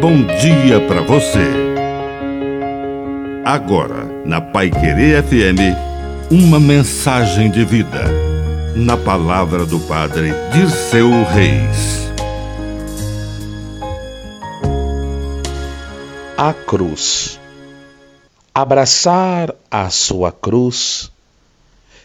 bom dia para você. Agora, na Pai Querer FM, uma mensagem de vida. Na palavra do Padre Dirceu Reis. A cruz. Abraçar a sua cruz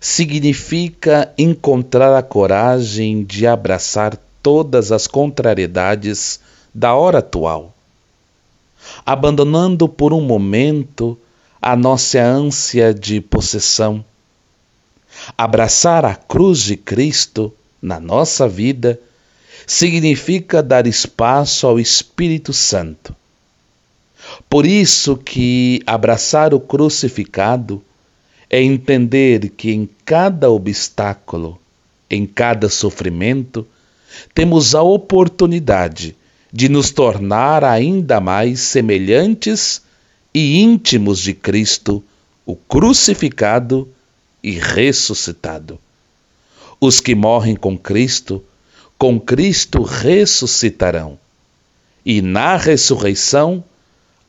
significa encontrar a coragem de abraçar todas as contrariedades da hora atual, abandonando por um momento a nossa ânsia de possessão. Abraçar a cruz de Cristo na nossa vida significa dar espaço ao Espírito Santo. Por isso que abraçar o crucificado é entender que em cada obstáculo, em cada sofrimento, temos a oportunidade de nos tornar ainda mais semelhantes e íntimos de Cristo, o crucificado e ressuscitado. Os que morrem com Cristo, com Cristo ressuscitarão. E na ressurreição,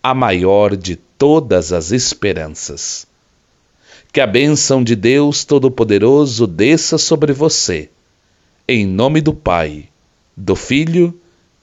a maior de todas as esperanças. Que a bênção de Deus Todo-Poderoso desça sobre você, em nome do Pai, do Filho